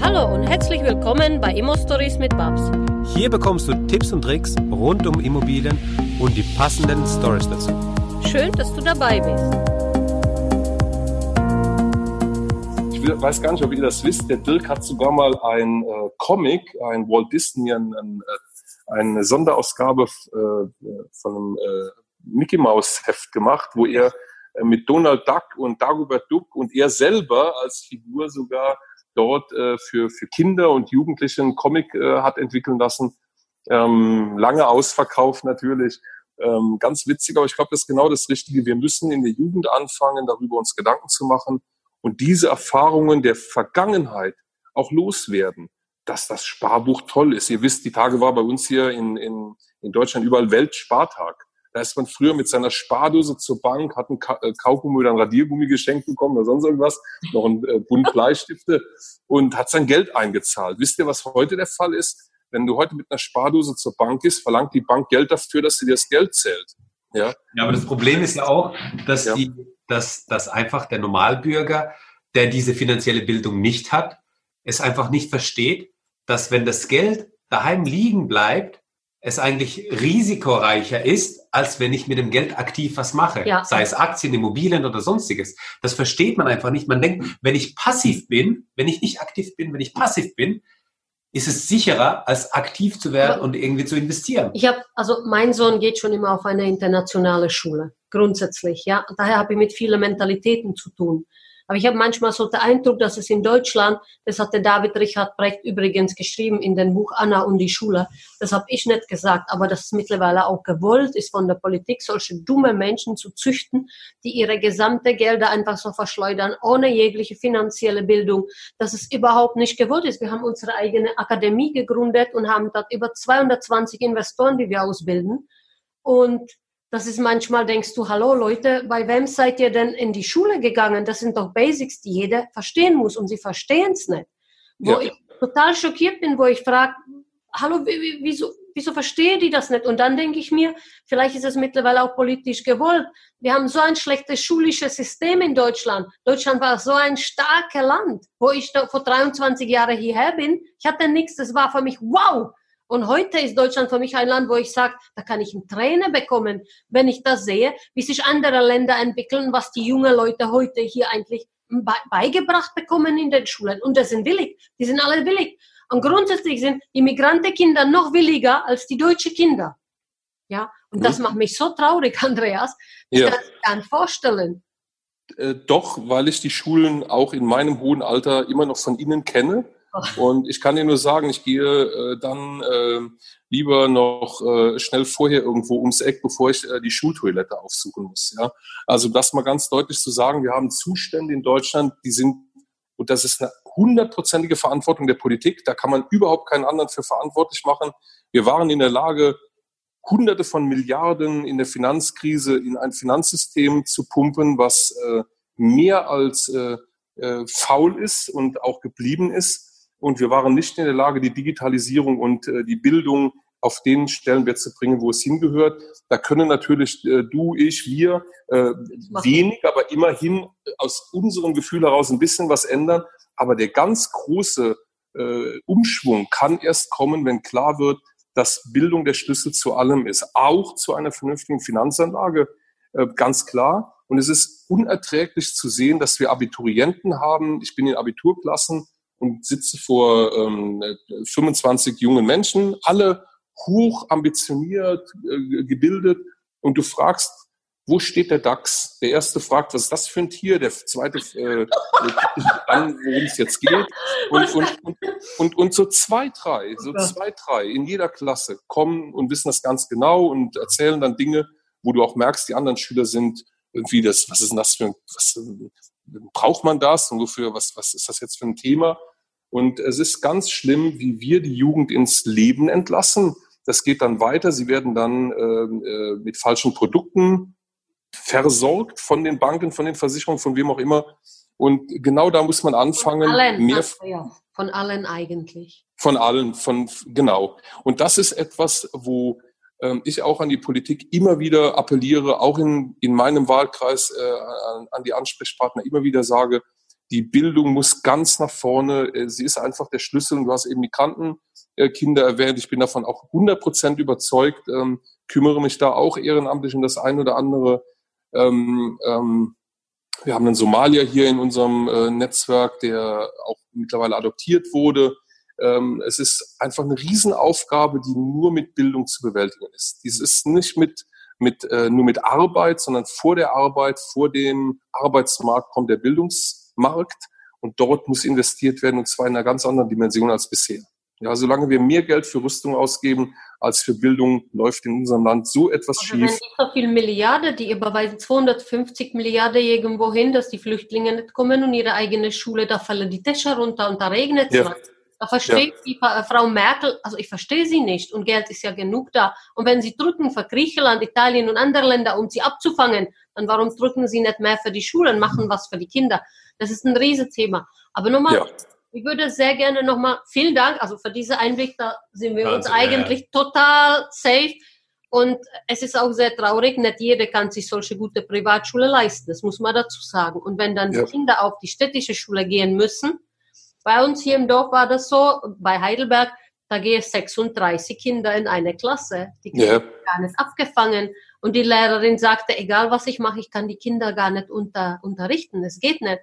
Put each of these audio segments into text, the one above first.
Hallo und herzlich willkommen bei Immo Stories mit Babs. Hier bekommst du Tipps und Tricks rund um Immobilien und die passenden Stories dazu. Schön, dass du dabei bist. Ich weiß gar nicht, ob ihr das wisst. Der Dirk hat sogar mal ein äh, Comic, ein Walt Disney, ein, ein, äh, eine Sonderausgabe äh, von einem äh, Mickey Mouse Heft gemacht, wo er äh, mit Donald Duck und Dagobert Duck und er selber als Figur sogar dort äh, für, für Kinder und Jugendliche einen Comic äh, hat entwickeln lassen. Ähm, lange ausverkauft natürlich. Ähm, ganz witzig, aber ich glaube, das ist genau das Richtige. Wir müssen in der Jugend anfangen, darüber uns Gedanken zu machen und diese Erfahrungen der Vergangenheit auch loswerden, dass das Sparbuch toll ist. Ihr wisst, die Tage war bei uns hier in, in, in Deutschland überall Weltspartag. Da ist man früher mit seiner Spardose zur Bank, hat ein Ka äh, Kaugummi oder ein Radiergummi geschenkt bekommen oder sonst irgendwas, noch ein äh, Bund Bleistifte und hat sein Geld eingezahlt. Wisst ihr, was heute der Fall ist? Wenn du heute mit einer Spardose zur Bank gehst, verlangt die Bank Geld dafür, dass sie dir das Geld zählt. Ja, ja aber das Problem ist ja auch, dass, ja. die, dass, dass einfach der Normalbürger, der diese finanzielle Bildung nicht hat, es einfach nicht versteht, dass wenn das Geld daheim liegen bleibt, es eigentlich risikoreicher ist, als wenn ich mit dem Geld aktiv was mache. Ja. Sei es Aktien, Immobilien oder sonstiges. Das versteht man einfach nicht. Man denkt, wenn ich passiv bin, wenn ich nicht aktiv bin, wenn ich passiv bin, ist es sicherer, als aktiv zu werden und irgendwie zu investieren. Ich habe, also mein Sohn geht schon immer auf eine internationale Schule, grundsätzlich, ja. Daher habe ich mit vielen Mentalitäten zu tun. Aber ich habe manchmal so den Eindruck, dass es in Deutschland, das hat der David Richard Brecht übrigens geschrieben in dem Buch Anna und die Schule, das habe ich nicht gesagt, aber das ist mittlerweile auch gewollt ist von der Politik, solche dumme Menschen zu züchten, die ihre gesamte Gelder einfach so verschleudern, ohne jegliche finanzielle Bildung, dass es überhaupt nicht gewollt ist. Wir haben unsere eigene Akademie gegründet und haben dort über 220 Investoren, die wir ausbilden. Und das ist manchmal, denkst du, hallo Leute, bei wem seid ihr denn in die Schule gegangen? Das sind doch Basics, die jeder verstehen muss und sie verstehen es nicht. Wo ja. ich total schockiert bin, wo ich frage, hallo, wieso, wieso verstehe die das nicht? Und dann denke ich mir, vielleicht ist es mittlerweile auch politisch gewollt. Wir haben so ein schlechtes schulisches System in Deutschland. Deutschland war so ein starkes Land, wo ich vor 23 Jahren hierher bin. Ich hatte nichts, das war für mich wow. Und heute ist Deutschland für mich ein Land, wo ich sage, da kann ich einen Träne bekommen, wenn ich das sehe, wie sich andere Länder entwickeln, was die jungen Leute heute hier eigentlich beigebracht bekommen in den Schulen. Und das sind willig. Die sind alle willig. Und grundsätzlich sind Immigrantenkinder noch williger als die deutschen Kinder. Ja, und das mhm. macht mich so traurig, Andreas. Ich ja. kann es gar nicht vorstellen. Äh, doch, weil ich die Schulen auch in meinem hohen Alter immer noch von innen kenne und ich kann dir nur sagen, ich gehe äh, dann äh, lieber noch äh, schnell vorher irgendwo ums Eck, bevor ich äh, die Schultoilette aufsuchen muss. Ja? Also das mal ganz deutlich zu sagen, wir haben Zustände in Deutschland, die sind, und das ist eine hundertprozentige Verantwortung der Politik, da kann man überhaupt keinen anderen für verantwortlich machen. Wir waren in der Lage, Hunderte von Milliarden in der Finanzkrise in ein Finanzsystem zu pumpen, was äh, mehr als äh, äh, faul ist und auch geblieben ist und wir waren nicht in der Lage, die Digitalisierung und äh, die Bildung auf den Stellenwert zu bringen, wo es hingehört. Da können natürlich äh, du, ich, wir äh, wenig, aber immerhin aus unserem Gefühl heraus ein bisschen was ändern. Aber der ganz große äh, Umschwung kann erst kommen, wenn klar wird, dass Bildung der Schlüssel zu allem ist, auch zu einer vernünftigen Finanzanlage, äh, ganz klar. Und es ist unerträglich zu sehen, dass wir Abiturienten haben. Ich bin in Abiturklassen und sitze vor ähm, 25 jungen Menschen, alle hoch ambitioniert, äh, gebildet und du fragst, wo steht der DAX? Der erste fragt, was ist das für ein Tier? Der zweite äh, an, worum es jetzt geht. Und, und, und, und, und so zwei, drei, so zwei, drei in jeder Klasse kommen und wissen das ganz genau und erzählen dann Dinge, wo du auch merkst, die anderen Schüler sind irgendwie das, was ist denn das für ein, was, braucht man das wofür, was, was ist das jetzt für ein Thema? Und es ist ganz schlimm, wie wir die Jugend ins Leben entlassen. Das geht dann weiter. Sie werden dann ähm, äh, mit falschen Produkten versorgt von den Banken, von den Versicherungen, von wem auch immer. Und genau da muss man anfangen. Von allen, mehr, ja, von allen eigentlich. Von allen, von genau. Und das ist etwas, wo ähm, ich auch an die Politik immer wieder appelliere, auch in, in meinem Wahlkreis äh, an, an die Ansprechpartner immer wieder sage, die Bildung muss ganz nach vorne. Äh, sie ist einfach der Schlüssel. Und du hast eben Migrantenkinder erwähnt. Ich bin davon auch 100 Prozent überzeugt. Ähm, kümmere mich da auch ehrenamtlich um das ein oder andere. Ähm, ähm, wir haben einen Somalier hier in unserem äh, Netzwerk, der auch mittlerweile adoptiert wurde. Ähm, es ist einfach eine Riesenaufgabe, die nur mit Bildung zu bewältigen ist. Dies ist nicht mit, mit, äh, nur mit Arbeit, sondern vor der Arbeit, vor dem Arbeitsmarkt kommt der Bildungsmarkt und dort muss investiert werden und zwar in einer ganz anderen Dimension als bisher. Ja, solange wir mehr Geld für Rüstung ausgeben als für Bildung, läuft in unserem Land so etwas also schief. Wenn so viel Milliarden, die überweisen 250 Milliarden irgendwo hin, dass die Flüchtlinge nicht kommen und ihre eigene Schule, da fallen die Tische runter und da regnet es. Ja. Da versteht ja. die Frau Merkel, also ich verstehe sie nicht und Geld ist ja genug da. Und wenn sie drücken für Griechenland, Italien und andere Länder, um sie abzufangen, dann warum drücken sie nicht mehr für die Schulen, machen was für die Kinder? Das ist ein Riesenthema. Aber nochmal, ja. ich würde sehr gerne nochmal, vielen Dank, also für diese Einblick, da sind wir Wahnsinn, uns eigentlich ja. total safe. Und es ist auch sehr traurig, nicht jeder kann sich solche gute Privatschule leisten, das muss man dazu sagen. Und wenn dann die Kinder auf die städtische Schule gehen müssen, bei uns hier im Dorf war das so, bei Heidelberg, da gehen 36 Kinder in eine Klasse. Die Kinder ja. gar nicht abgefangen. Und die Lehrerin sagte, egal was ich mache, ich kann die Kinder gar nicht unter, unterrichten. Es geht nicht.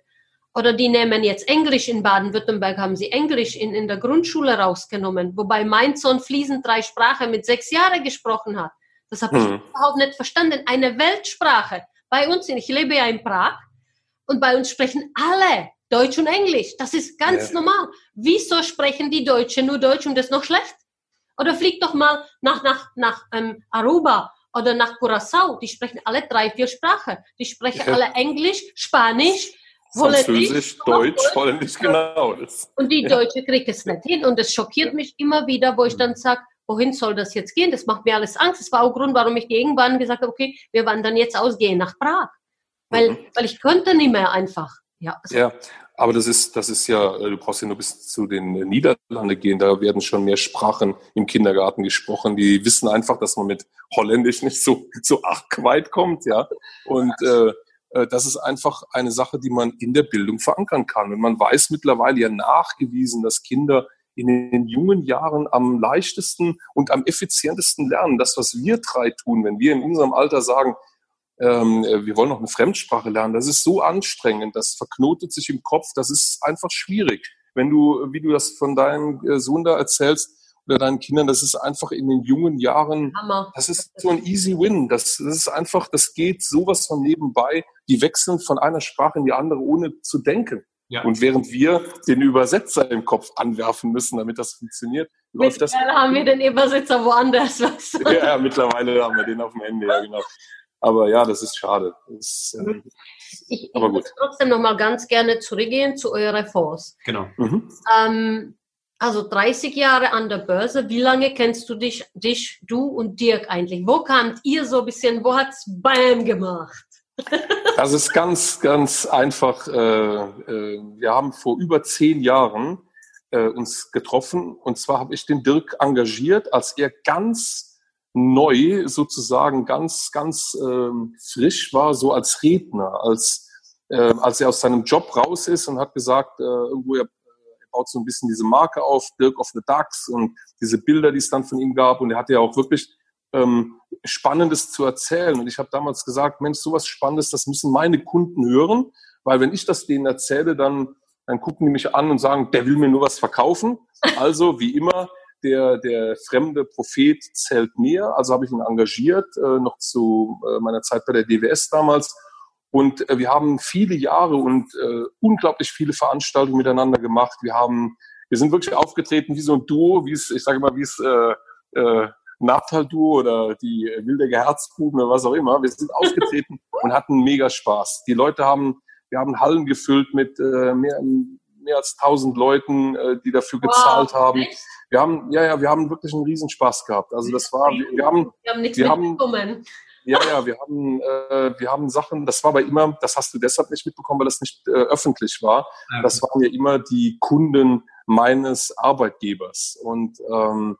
Oder die nehmen jetzt Englisch in Baden-Württemberg, haben sie Englisch in, in der Grundschule rausgenommen, wobei mein Sohn fließend drei Sprachen mit sechs Jahren gesprochen hat. Das habe hm. ich überhaupt nicht verstanden. Eine Weltsprache. Bei uns, ich lebe ja in Prag, und bei uns sprechen alle Deutsch und Englisch. Das ist ganz ja. normal. Wieso sprechen die Deutschen nur Deutsch und das noch schlecht? Oder fliegt doch mal nach, nach, nach ähm, Aruba oder nach Curacao. Die sprechen alle drei, vier Sprachen. Die sprechen ja. alle Englisch, Spanisch, Französisch, Deutsch, Holländisch, genau. Und die Deutsche kriegt es nicht hin. Und es schockiert mich immer wieder, wo ich dann sage, wohin soll das jetzt gehen? Das macht mir alles Angst. Das war auch Grund, warum ich irgendwann gesagt habe, okay, wir wandern jetzt ausgehen nach Prag. Weil, mhm. weil ich könnte nicht mehr einfach. Ja, ja, aber das ist, das ist ja, äh, du brauchst ja nur bis zu den Niederlande gehen, da werden schon mehr Sprachen im Kindergarten gesprochen. Die wissen einfach, dass man mit Holländisch nicht so, so arg weit kommt, ja. Und äh, äh, das ist einfach eine Sache, die man in der Bildung verankern kann. Und man weiß mittlerweile ja nachgewiesen, dass Kinder in den jungen Jahren am leichtesten und am effizientesten lernen. Das, was wir drei tun, wenn wir in unserem Alter sagen, ähm, wir wollen noch eine Fremdsprache lernen. Das ist so anstrengend, das verknotet sich im Kopf, das ist einfach schwierig. Wenn du, wie du das von deinem äh, Sohn da erzählst, oder deinen Kindern, das ist einfach in den jungen Jahren, Hammer. das ist so ein easy win. Das, das ist einfach, das geht sowas von nebenbei. Die wechseln von einer Sprache in die andere, ohne zu denken. Ja. Und während wir den Übersetzer im Kopf anwerfen müssen, damit das funktioniert, läuft das. Mittlerweile haben wir den Übersetzer woanders. Was? Ja, mittlerweile haben wir den auf dem Ende, ja, genau. Aber ja, das ist schade. Das, äh, ich, aber gut. trotzdem noch mal ganz gerne zurückgehen zu eurer Fonds. Genau. Mhm. Ähm, also 30 Jahre an der Börse. Wie lange kennst du dich, dich, du und Dirk eigentlich? Wo kamt ihr so ein bisschen, wo hat's BAM gemacht? Das ist ganz, ganz einfach. Äh, äh, wir haben vor über zehn Jahren äh, uns getroffen und zwar habe ich den Dirk engagiert, als er ganz neu sozusagen ganz, ganz ähm, frisch war, so als Redner, als, äh, als er aus seinem Job raus ist und hat gesagt, äh, irgendwo er, baut so ein bisschen diese Marke auf, Dirk of the Ducks und diese Bilder, die es dann von ihm gab und er hatte ja auch wirklich ähm, Spannendes zu erzählen und ich habe damals gesagt, Mensch, sowas Spannendes, das müssen meine Kunden hören, weil wenn ich das denen erzähle, dann dann gucken die mich an und sagen, der will mir nur was verkaufen. Also wie immer der, der fremde Prophet zählt mehr. Also habe ich ihn engagiert, äh, noch zu äh, meiner Zeit bei der DWS damals. Und äh, wir haben viele Jahre und äh, unglaublich viele Veranstaltungen miteinander gemacht. Wir haben, wir sind wirklich aufgetreten wie so ein Duo, wie es, ich sage mal, wie es äh, äh, Nabtal-Duo oder die Wildeger Herzbuben oder was auch immer. Wir sind aufgetreten und hatten mega Spaß. Die Leute haben, wir haben Hallen gefüllt mit äh, mehr, mehr als 1000 Leuten, äh, die dafür gezahlt wow, haben. Echt? Wir haben, ja, ja, wir haben wirklich einen Riesenspaß gehabt. Also das war, wir, wir haben, wir haben nichts wir haben, ja, ja, wir haben, äh, wir haben Sachen, das war aber immer, das hast du deshalb nicht mitbekommen, weil das nicht äh, öffentlich war. Das waren ja immer die Kunden meines Arbeitgebers. Und ähm,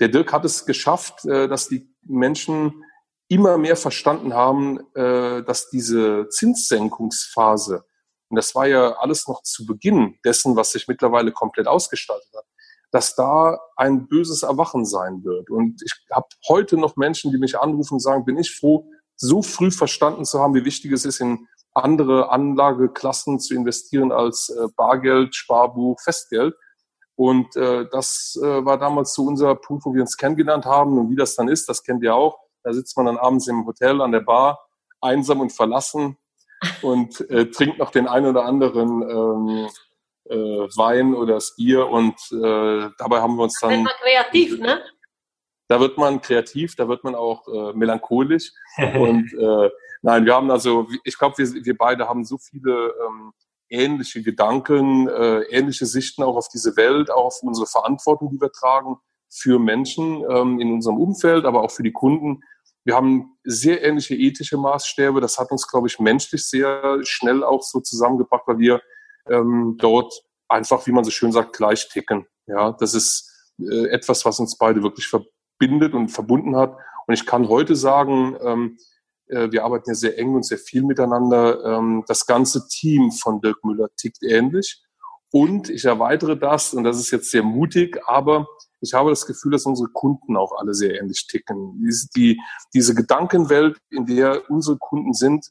der Dirk hat es geschafft, äh, dass die Menschen immer mehr verstanden haben, äh, dass diese Zinssenkungsphase und das war ja alles noch zu Beginn dessen, was sich mittlerweile komplett ausgestaltet hat, dass da ein böses Erwachen sein wird. Und ich habe heute noch Menschen, die mich anrufen und sagen, bin ich froh, so früh verstanden zu haben, wie wichtig es ist, in andere Anlageklassen zu investieren als äh, Bargeld, Sparbuch, Festgeld. Und äh, das äh, war damals so unser Punkt, wo wir uns kennengelernt haben. Und wie das dann ist, das kennt ihr auch. Da sitzt man dann abends im Hotel an der Bar, einsam und verlassen und äh, trinkt noch den einen oder anderen ähm, äh, Wein oder das Bier. Und äh, dabei haben wir uns dann... Da wird man kreativ, ne? Da wird man kreativ, da wird man auch äh, melancholisch. und äh, nein, wir haben also, ich glaube, wir, wir beide haben so viele... Ähm, ähnliche Gedanken, äh, ähnliche Sichten auch auf diese Welt, auch auf unsere Verantwortung, die wir tragen für Menschen ähm, in unserem Umfeld, aber auch für die Kunden. Wir haben sehr ähnliche ethische Maßstäbe. Das hat uns, glaube ich, menschlich sehr schnell auch so zusammengebracht, weil wir ähm, dort einfach, wie man so schön sagt, gleich ticken. Ja, das ist äh, etwas, was uns beide wirklich verbindet und verbunden hat. Und ich kann heute sagen, ähm, äh, wir arbeiten ja sehr eng und sehr viel miteinander. Ähm, das ganze Team von Dirk Müller tickt ähnlich. Und ich erweitere das, und das ist jetzt sehr mutig, aber ich habe das Gefühl, dass unsere Kunden auch alle sehr ähnlich ticken. Diese, die, diese Gedankenwelt, in der unsere Kunden sind,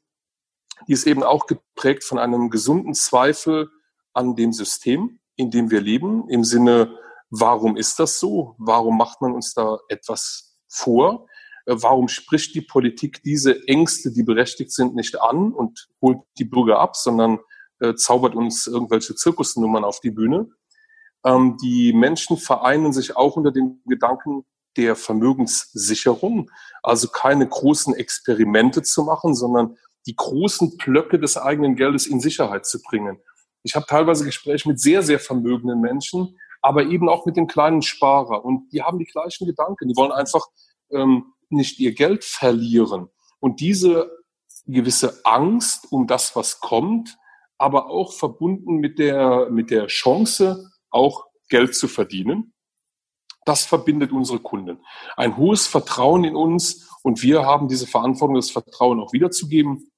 die ist eben auch geprägt von einem gesunden Zweifel an dem System, in dem wir leben, im Sinne, warum ist das so? Warum macht man uns da etwas vor? Äh, warum spricht die Politik diese Ängste, die berechtigt sind, nicht an und holt die Bürger ab, sondern äh, zaubert uns irgendwelche Zirkusnummern auf die Bühne? Ähm, die Menschen vereinen sich auch unter dem Gedanken der Vermögenssicherung, also keine großen Experimente zu machen, sondern die großen Blöcke des eigenen Geldes in Sicherheit zu bringen. Ich habe teilweise Gespräche mit sehr, sehr vermögenden Menschen, aber eben auch mit dem kleinen Sparer. Und die haben die gleichen Gedanken. Die wollen einfach ähm, nicht ihr Geld verlieren. Und diese gewisse Angst um das, was kommt, aber auch verbunden mit der, mit der Chance, auch Geld zu verdienen, das verbindet unsere Kunden. Ein hohes Vertrauen in uns und wir haben diese Verantwortung, das Vertrauen auch wiederzugeben.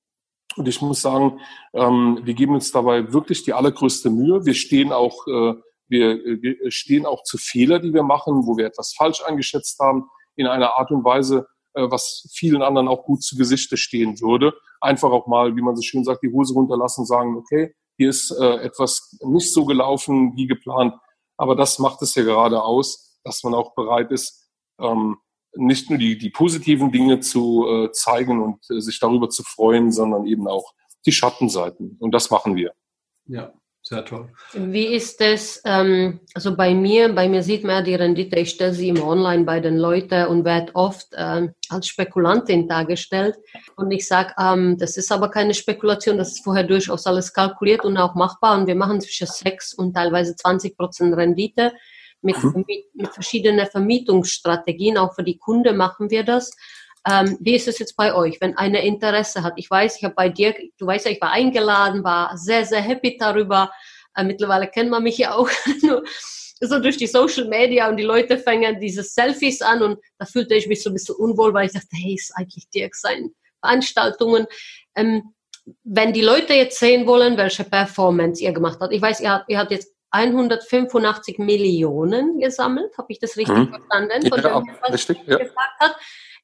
Und ich muss sagen, ähm, wir geben uns dabei wirklich die allergrößte Mühe. Wir stehen auch, äh, wir, stehen auch zu Fehler, die wir machen, wo wir etwas falsch eingeschätzt haben in einer Art und Weise, äh, was vielen anderen auch gut zu Gesichte stehen würde. Einfach auch mal, wie man so schön sagt, die Hose runterlassen, sagen, okay, hier ist äh, etwas nicht so gelaufen wie geplant. Aber das macht es ja gerade aus, dass man auch bereit ist, ähm, nicht nur die, die positiven Dinge zu äh, zeigen und äh, sich darüber zu freuen, sondern eben auch die Schattenseiten. Und das machen wir. Ja, sehr toll. Wie ist es, ähm, also bei mir, bei mir sieht man die Rendite, ich stelle sie immer online bei den Leuten und werde oft ähm, als Spekulantin dargestellt. Und ich sage, ähm, das ist aber keine Spekulation, das ist vorher durchaus alles kalkuliert und auch machbar. Und wir machen zwischen 6 und teilweise 20 Prozent Rendite. Mit, mhm. mit, mit verschiedenen Vermietungsstrategien, auch für die Kunde machen wir das. Ähm, wie ist es jetzt bei euch, wenn einer Interesse hat? Ich weiß, ich habe bei dir, du weißt ja, ich war eingeladen, war sehr, sehr happy darüber. Äh, mittlerweile kennt man mich ja auch nur so durch die Social Media und die Leute fangen diese Selfies an und da fühlte ich mich so ein bisschen unwohl, weil ich dachte, hey, ist eigentlich Dirk sein Veranstaltungen. Ähm, wenn die Leute jetzt sehen wollen, welche Performance ihr gemacht habt, ich weiß, ihr habt, ihr habt jetzt 185 Millionen gesammelt, habe ich das richtig mhm. verstanden? Von ja, dem, richtig, ja. gesagt hat.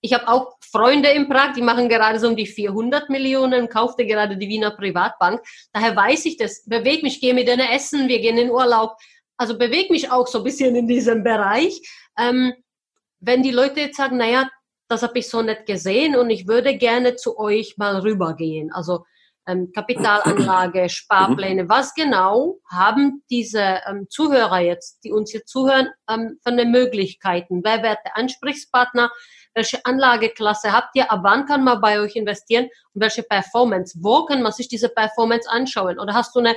Ich habe auch Freunde in Prag, die machen gerade so um die 400 Millionen, kaufte gerade die Wiener Privatbank. Daher weiß ich das, bewege mich, gehe mit denen essen, wir gehen in Urlaub. Also bewege mich auch so ein bisschen in diesem Bereich. Ähm, wenn die Leute jetzt sagen, naja, das habe ich so nicht gesehen und ich würde gerne zu euch mal rübergehen. Also ähm, Kapitalanlage, Sparpläne, was genau haben diese ähm, Zuhörer jetzt, die uns hier zuhören, ähm, von den Möglichkeiten? Wer wird der Ansprechpartner? Welche Anlageklasse habt ihr, ab wann kann man bei euch investieren und welche Performance, wo kann man sich diese Performance anschauen? Oder hast du eine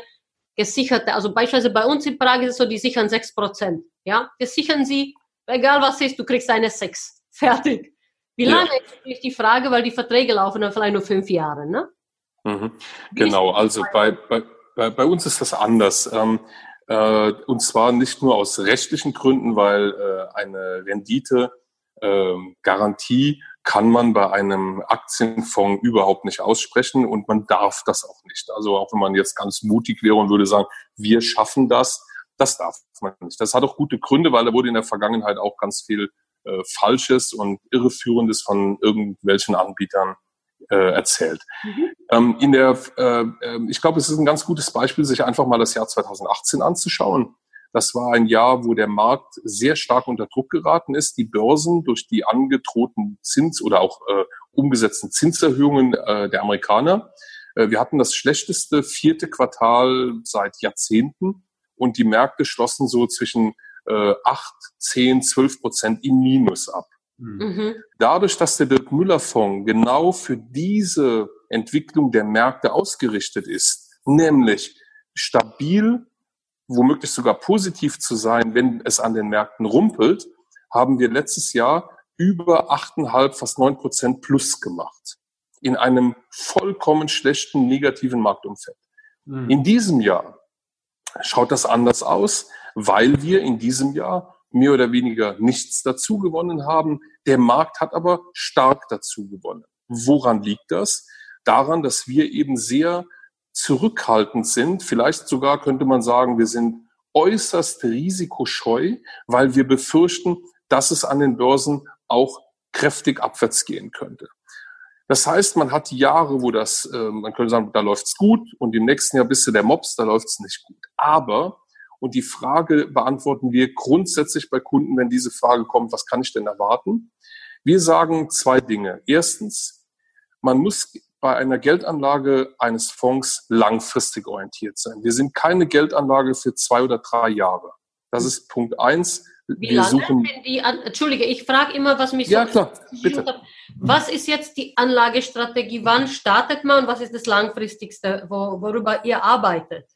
gesicherte, also beispielsweise bei uns in Prag ist es so, die sichern 6%, ja, wir sichern sie, egal was ist, du kriegst eine 6, fertig. Wie lange ja. ist natürlich die Frage, weil die Verträge laufen dann vielleicht nur fünf Jahre, ne? Mhm. Genau, also bei, bei, bei, bei uns ist das anders. Ähm, äh, und zwar nicht nur aus rechtlichen Gründen, weil äh, eine Rendite ähm, Garantie kann man bei einem Aktienfonds überhaupt nicht aussprechen und man darf das auch nicht. Also auch wenn man jetzt ganz mutig wäre und würde sagen, wir schaffen das, das darf man nicht. Das hat auch gute Gründe, weil da wurde in der Vergangenheit auch ganz viel äh, Falsches und Irreführendes von irgendwelchen Anbietern äh, erzählt. Mhm. Ähm, in der, äh, ähm, ich glaube, es ist ein ganz gutes Beispiel, sich einfach mal das Jahr 2018 anzuschauen. Das war ein Jahr, wo der Markt sehr stark unter Druck geraten ist. Die Börsen durch die angedrohten Zins- oder auch äh, umgesetzten Zinserhöhungen äh, der Amerikaner. Äh, wir hatten das schlechteste vierte Quartal seit Jahrzehnten und die Märkte schlossen so zwischen äh, 8, 10, 12 Prozent im Minus ab. Mhm. Dadurch, dass der Dirk Müller Fonds genau für diese Entwicklung der Märkte ausgerichtet ist, nämlich stabil, womöglich sogar positiv zu sein, wenn es an den Märkten rumpelt, haben wir letztes Jahr über 8,5, fast 9 Prozent plus gemacht. In einem vollkommen schlechten negativen Marktumfeld. Mhm. In diesem Jahr schaut das anders aus, weil wir in diesem Jahr mehr oder weniger nichts dazu gewonnen haben. Der Markt hat aber stark dazu gewonnen. Woran liegt das? Daran, dass wir eben sehr zurückhaltend sind. Vielleicht sogar könnte man sagen, wir sind äußerst risikoscheu, weil wir befürchten, dass es an den Börsen auch kräftig abwärts gehen könnte. Das heißt, man hat Jahre, wo das, äh, man könnte sagen, da läuft's gut und im nächsten Jahr bist du der Mops, da läuft's nicht gut. Aber und die Frage beantworten wir grundsätzlich bei Kunden, wenn diese Frage kommt, was kann ich denn erwarten? Wir sagen zwei Dinge. Erstens, man muss bei einer Geldanlage eines Fonds langfristig orientiert sein. Wir sind keine Geldanlage für zwei oder drei Jahre. Das ist Punkt eins. Wie wir suchen die An Entschuldige, ich frage immer, was mich ja, so klar, bitte. Was ist jetzt die Anlagestrategie? Wann startet man? Was ist das langfristigste, wo, worüber ihr arbeitet?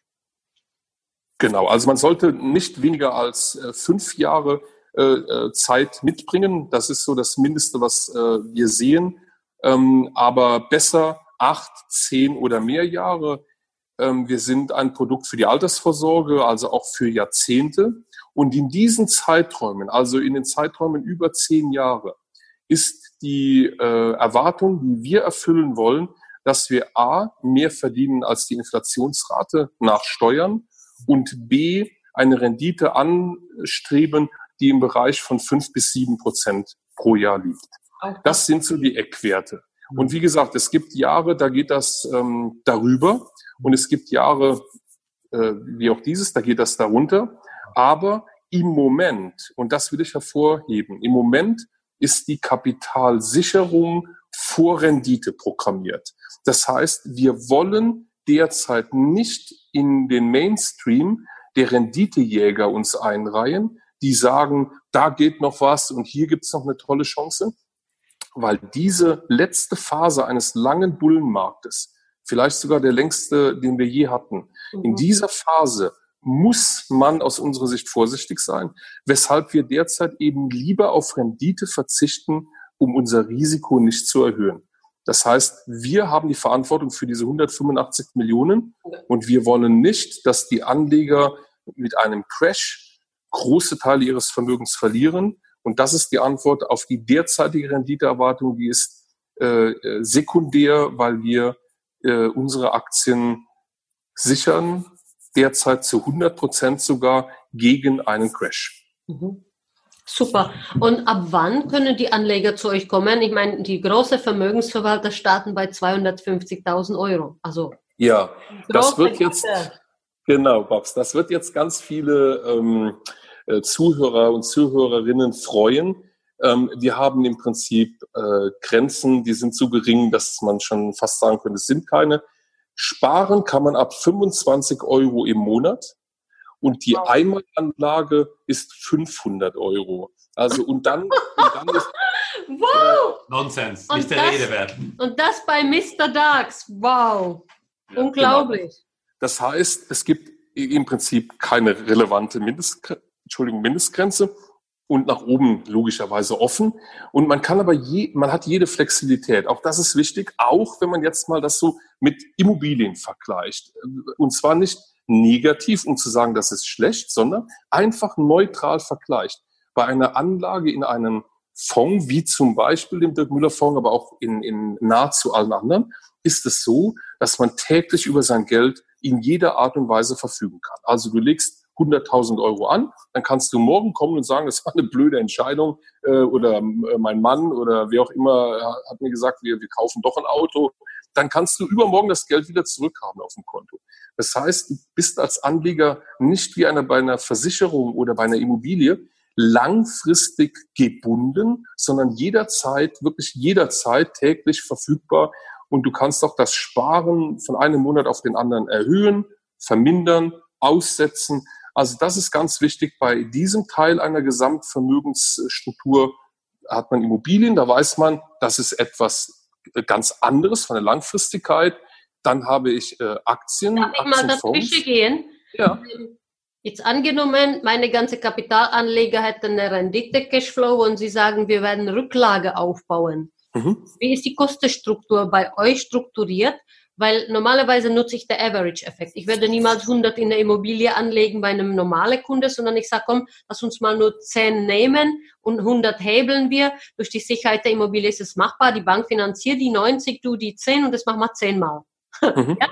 Genau, also man sollte nicht weniger als äh, fünf Jahre äh, äh, Zeit mitbringen. Das ist so das Mindeste, was wir sehen. Ähm, aber besser acht, zehn oder mehr Jahre. Ähm, wir sind ein Produkt für die Altersvorsorge, also auch für Jahrzehnte. Und in diesen Zeiträumen, also in den Zeiträumen über zehn Jahre, ist die äh, Erwartung, die wir erfüllen wollen, dass wir A, mehr verdienen als die Inflationsrate nach Steuern und B, eine Rendite anstreben, die im Bereich von fünf bis sieben Prozent pro Jahr liegt. Das sind so die Eckwerte. Und wie gesagt, es gibt Jahre, da geht das ähm, darüber und es gibt Jahre, äh, wie auch dieses, da geht das darunter. Aber im Moment, und das will ich hervorheben, im Moment ist die Kapitalsicherung vor Rendite programmiert. Das heißt, wir wollen derzeit nicht in den Mainstream der Renditejäger uns einreihen, die sagen, da geht noch was und hier gibt's noch eine tolle Chance, weil diese letzte Phase eines langen Bullenmarktes, vielleicht sogar der längste, den wir je hatten, mhm. in dieser Phase muss man aus unserer Sicht vorsichtig sein, weshalb wir derzeit eben lieber auf Rendite verzichten, um unser Risiko nicht zu erhöhen. Das heißt, wir haben die Verantwortung für diese 185 Millionen und wir wollen nicht, dass die Anleger mit einem Crash große Teile ihres Vermögens verlieren. Und das ist die Antwort auf die derzeitige Renditeerwartung, die ist äh, äh sekundär, weil wir äh, unsere Aktien sichern, derzeit zu 100 Prozent sogar gegen einen Crash. Mhm. Super. Und ab wann können die Anleger zu euch kommen? Ich meine, die große Vermögensverwalter starten bei 250.000 Euro. Also ja, das wird jetzt genau, Babs. Das wird jetzt ganz viele ähm, äh, Zuhörer und Zuhörerinnen freuen. Ähm, wir haben im Prinzip äh, Grenzen, die sind so gering, dass man schon fast sagen könnte, es sind keine. Sparen kann man ab 25 Euro im Monat und die Einmalanlage ist 500 Euro. Also und dann, und dann ist wow! Äh, Nonsens, nicht der Rede wert. Und das bei Mr. Darks. Wow. Ja, Unglaublich. Genau. Das heißt, es gibt im Prinzip keine relevante Mindest, Entschuldigung, Mindestgrenze und nach oben logischerweise offen. Und man kann aber je, man hat jede Flexibilität. Auch das ist wichtig, auch wenn man jetzt mal das so mit Immobilien vergleicht. Und zwar nicht negativ, um zu sagen, das ist schlecht, sondern einfach neutral vergleicht. Bei einer Anlage in einem Fonds, wie zum Beispiel dem Dirk Müller Fonds, aber auch in, in nahezu allen anderen, ist es so, dass man täglich über sein Geld in jeder Art und Weise verfügen kann. Also du legst 100.000 Euro an, dann kannst du morgen kommen und sagen, das war eine blöde Entscheidung äh, oder äh, mein Mann oder wer auch immer hat mir gesagt, wir, wir kaufen doch ein Auto. Dann kannst du übermorgen das Geld wieder zurückhaben auf dem Konto. Das heißt, du bist als Anleger nicht wie einer, bei einer Versicherung oder bei einer Immobilie langfristig gebunden, sondern jederzeit, wirklich jederzeit täglich verfügbar. Und du kannst auch das Sparen von einem Monat auf den anderen erhöhen, vermindern, aussetzen. Also das ist ganz wichtig. Bei diesem Teil einer Gesamtvermögensstruktur hat man Immobilien, da weiß man, das ist etwas ganz anderes von der Langfristigkeit. Dann habe ich äh, Aktien. Darf ich mal dazwischen gehen? Ja. Jetzt angenommen, meine ganze Kapitalanleger hätten eine Rendite-Cashflow und Sie sagen, wir werden Rücklage aufbauen. Mhm. Wie ist die Kostenstruktur bei euch strukturiert? Weil normalerweise nutze ich den Average-Effekt. Ich werde niemals 100 in der Immobilie anlegen bei einem normalen Kunde, sondern ich sage, komm, lass uns mal nur 10 nehmen und 100 hebeln wir. Durch die Sicherheit der Immobilie ist es machbar. Die Bank finanziert die 90, du die 10 und das machen wir 10 Mal. Mhm. ja?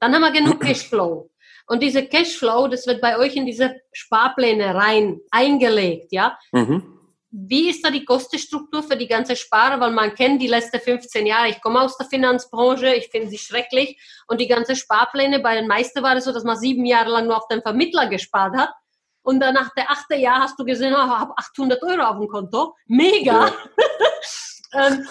Dann haben wir genug Cashflow. Und diese Cashflow, das wird bei euch in diese Sparpläne rein eingelegt, ja. Mhm. Wie ist da die Kostenstruktur für die ganze Sparer? Weil man kennt die letzten 15 Jahre. Ich komme aus der Finanzbranche, ich finde sie schrecklich. Und die ganze Sparpläne, bei den meisten war es so, dass man sieben Jahre lang nur auf den Vermittler gespart hat. Und dann nach der achten Jahr hast du gesehen, oh, ich habe 800 Euro auf dem Konto. Mega! Ja. ähm,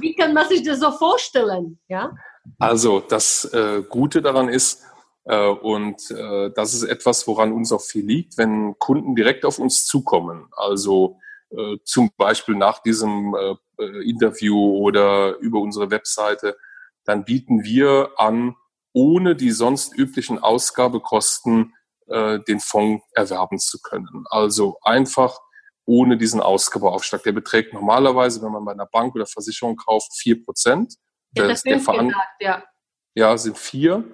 wie kann man sich das so vorstellen? Ja? Also das äh, Gute daran ist, äh, und äh, das ist etwas, woran uns auch viel liegt, wenn Kunden direkt auf uns zukommen. Also äh, zum Beispiel nach diesem äh, äh Interview oder über unsere Webseite, dann bieten wir an, ohne die sonst üblichen Ausgabekosten äh, den Fonds erwerben zu können. Also einfach ohne diesen Ausgabeaufschlag. Der beträgt normalerweise, wenn man bei einer Bank oder Versicherung kauft, vier Prozent. Der, der gesagt, ja. ja, sind vier.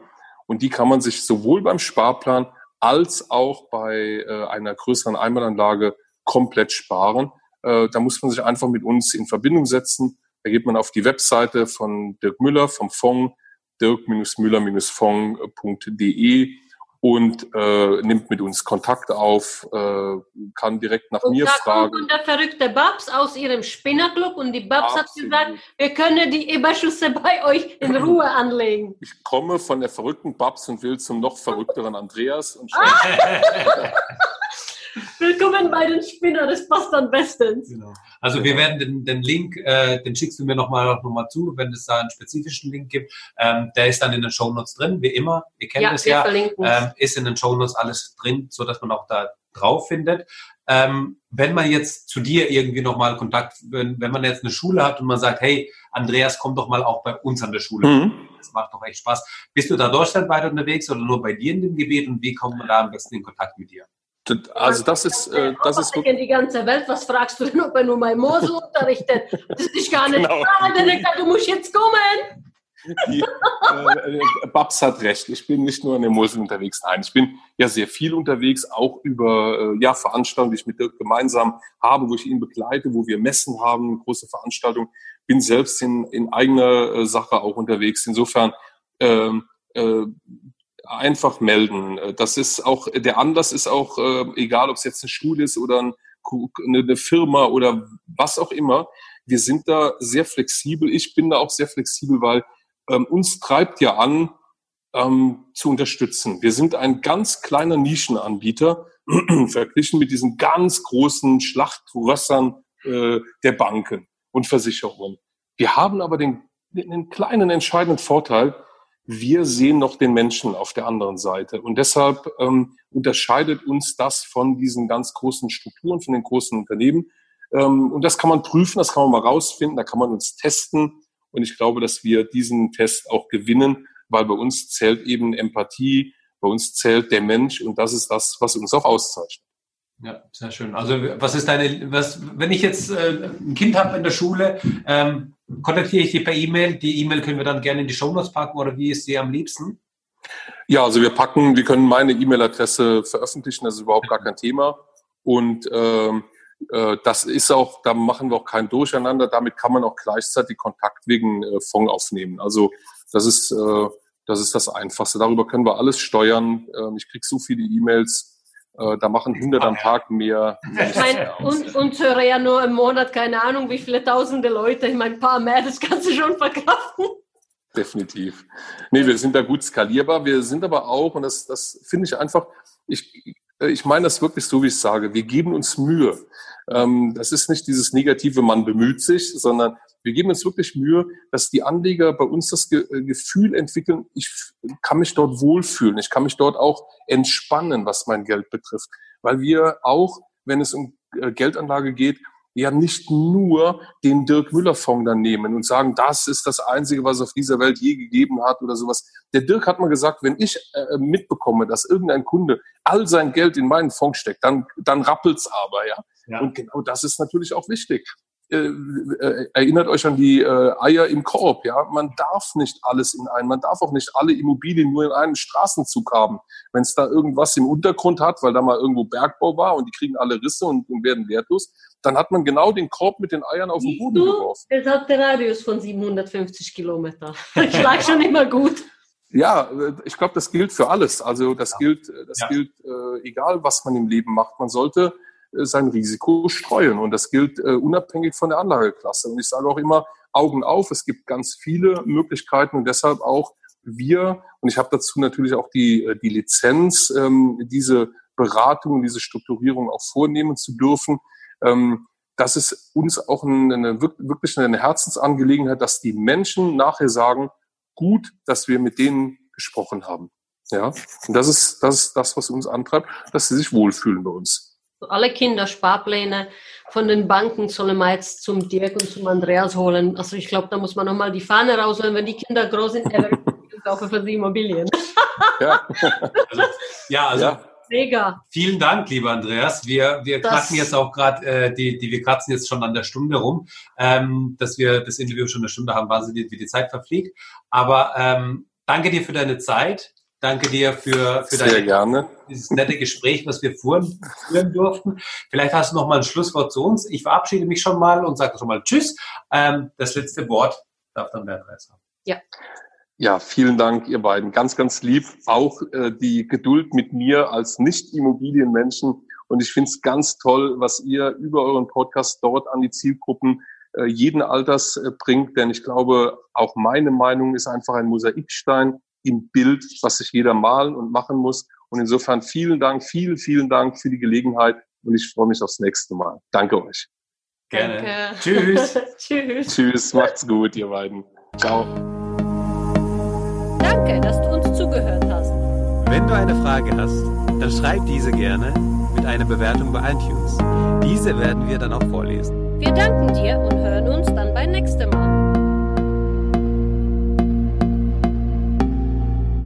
Und die kann man sich sowohl beim Sparplan als auch bei äh, einer größeren Einmalanlage komplett sparen. Äh, da muss man sich einfach mit uns in Verbindung setzen. Da geht man auf die Webseite von Dirk Müller vom Fonds, dirk-müller-fonds.de und äh, nimmt mit uns Kontakt auf, äh, kann direkt nach und mir da fragen. Und der verrückte Babs aus ihrem Spinnerclub und die Babs Absolut. hat gesagt, wir können die Überschüsse bei euch in Ruhe anlegen. Ich komme von der verrückten Babs und will zum noch verrückteren Andreas. Und Willkommen bei den Spinner, das passt am besten. Genau. Also wir werden den, den Link, äh, den schickst du mir nochmal noch mal zu, wenn es da einen spezifischen Link gibt. Ähm, der ist dann in den Show Notes drin, wie immer. Ihr kennt ja, es ja. Ähm, ist in den Show Notes alles drin, so dass man auch da drauf findet. Ähm, wenn man jetzt zu dir irgendwie nochmal Kontakt, wenn, wenn man jetzt eine Schule hat und man sagt, hey, Andreas, komm doch mal auch bei uns an der Schule. Mhm. Das macht doch echt Spaß. Bist du da deutschlandweit unterwegs oder nur bei dir in dem Gebiet und wie kommt man da am besten in Kontakt mit dir? Also das ist, äh, das ist in die ganze Welt. Was fragst du denn, ob er nur mein Mosel unterrichtet? Das ist nicht gar nicht genau. klar. Du musst jetzt kommen. Die, äh, äh, Babs hat recht. Ich bin nicht nur in der Mosel unterwegs. Nein, ich bin ja sehr viel unterwegs, auch über äh, ja, Veranstaltungen, die ich mit Dirk gemeinsam habe, wo ich ihn begleite, wo wir Messen haben, große Veranstaltungen. Bin selbst in, in eigener äh, Sache auch unterwegs. Insofern ähm, äh, einfach melden. Das ist auch, der Anlass ist auch, äh, egal ob es jetzt eine Schule ist oder ein, eine Firma oder was auch immer. Wir sind da sehr flexibel. Ich bin da auch sehr flexibel, weil ähm, uns treibt ja an, ähm, zu unterstützen. Wir sind ein ganz kleiner Nischenanbieter, verglichen mit diesen ganz großen Schlachtrössern äh, der Banken und Versicherungen. Wir haben aber den, den kleinen entscheidenden Vorteil, wir sehen noch den Menschen auf der anderen Seite. Und deshalb ähm, unterscheidet uns das von diesen ganz großen Strukturen, von den großen Unternehmen. Ähm, und das kann man prüfen, das kann man mal rausfinden, da kann man uns testen. Und ich glaube, dass wir diesen Test auch gewinnen, weil bei uns zählt eben Empathie, bei uns zählt der Mensch und das ist das, was uns auch auszeichnet. Ja, sehr schön. Also was ist deine, was, wenn ich jetzt äh, ein Kind habe in der Schule, ähm, kontaktiere ich dich per E-Mail. Die E-Mail können wir dann gerne in die Show Notes packen oder wie ist sie am liebsten? Ja, also wir packen, wir können meine E-Mail-Adresse veröffentlichen, das ist überhaupt gar kein Thema. Und ähm, äh, das ist auch, da machen wir auch kein Durcheinander. Damit kann man auch gleichzeitig Kontakt wegen äh, Fonds aufnehmen. Also das ist, äh, das ist das Einfachste. Darüber können wir alles steuern. Ähm, ich kriege so viele E-Mails. Äh, da machen 100 am Tag mehr. Ich meine, und, uns hören ja nur im Monat, keine Ahnung, wie viele tausende Leute. Ich meine, ein paar mehr, das kannst du schon verkraften. Definitiv. Nee, wir sind da gut skalierbar. Wir sind aber auch, und das, das finde ich einfach, ich, ich meine das wirklich so, wie ich sage, wir geben uns Mühe. Ähm, das ist nicht dieses negative, man bemüht sich, sondern wir geben uns wirklich Mühe, dass die Anleger bei uns das Ge äh, Gefühl entwickeln, ich kann mich dort wohlfühlen, ich kann mich dort auch entspannen, was mein Geld betrifft. Weil wir auch, wenn es um äh, Geldanlage geht, ja nicht nur den Dirk Müller Fonds dann nehmen und sagen, das ist das Einzige, was es auf dieser Welt je gegeben hat oder sowas. Der Dirk hat mal gesagt, wenn ich äh, mitbekomme, dass irgendein Kunde all sein Geld in meinen Fonds steckt, dann, dann rappelt's aber, ja. ja. Und genau das ist natürlich auch wichtig. Äh, äh, erinnert euch an die äh, Eier im Korb. Ja, man darf nicht alles in einen, man darf auch nicht alle Immobilien nur in einem Straßenzug haben. Wenn es da irgendwas im Untergrund hat, weil da mal irgendwo Bergbau war und die kriegen alle Risse und, und werden wertlos, dann hat man genau den Korb mit den Eiern auf den Boden geworfen. Das hat den Radius von 750 Kilometern. Ich lag schon immer gut. Ja, ich glaube, das gilt für alles. Also das ja. gilt, das ja. gilt, äh, egal was man im Leben macht. Man sollte äh, sein Risiko streuen. Und das gilt äh, unabhängig von der Anlageklasse. Und ich sage auch immer, Augen auf, es gibt ganz viele Möglichkeiten und deshalb auch wir, und ich habe dazu natürlich auch die, äh, die Lizenz, ähm, diese Beratung, diese Strukturierung auch vornehmen zu dürfen. Ähm, das ist uns auch eine, wirklich eine Herzensangelegenheit, dass die Menschen nachher sagen, gut, dass wir mit denen gesprochen haben. Ja, und das ist, das ist das, was uns antreibt, dass sie sich wohlfühlen bei uns alle Kindersparpläne von den Banken sollen wir jetzt zum Dirk und zum Andreas holen. Also ich glaube, da muss man nochmal die Fahne rausholen, wenn die Kinder groß sind, kaufe für sie Immobilien. ja, also, ja, also ja. Mega. Vielen Dank, lieber Andreas. Wir, wir knacken jetzt auch gerade, äh, die, die, wir kratzen jetzt schon an der Stunde rum, ähm, dass wir das Interview schon eine Stunde haben, wahnsinnig, wie die Zeit verfliegt. Aber ähm, danke dir für deine Zeit. Danke dir für, für dein, gerne. dieses nette Gespräch, was wir führen, führen durften. Vielleicht hast du noch mal ein Schlusswort zu uns. Ich verabschiede mich schon mal und sage schon mal Tschüss. Ähm, das letzte Wort darf dann der Andreas haben. Ja. Ja, vielen Dank, ihr beiden. Ganz, ganz lieb. Auch äh, die Geduld mit mir als Nicht-Immobilienmenschen. Und ich finde es ganz toll, was ihr über euren Podcast dort an die Zielgruppen äh, jeden Alters äh, bringt. Denn ich glaube, auch meine Meinung ist einfach ein Mosaikstein im Bild, was sich jeder malen und machen muss. Und insofern vielen Dank, vielen, vielen Dank für die Gelegenheit und ich freue mich aufs nächste Mal. Danke euch. Gerne. Danke. Tschüss. Tschüss. Tschüss. Macht's gut, ihr beiden. Ciao. Danke, dass du uns zugehört hast. Wenn du eine Frage hast, dann schreib diese gerne mit einer Bewertung bei iTunes. Diese werden wir dann auch vorlesen. Wir danken dir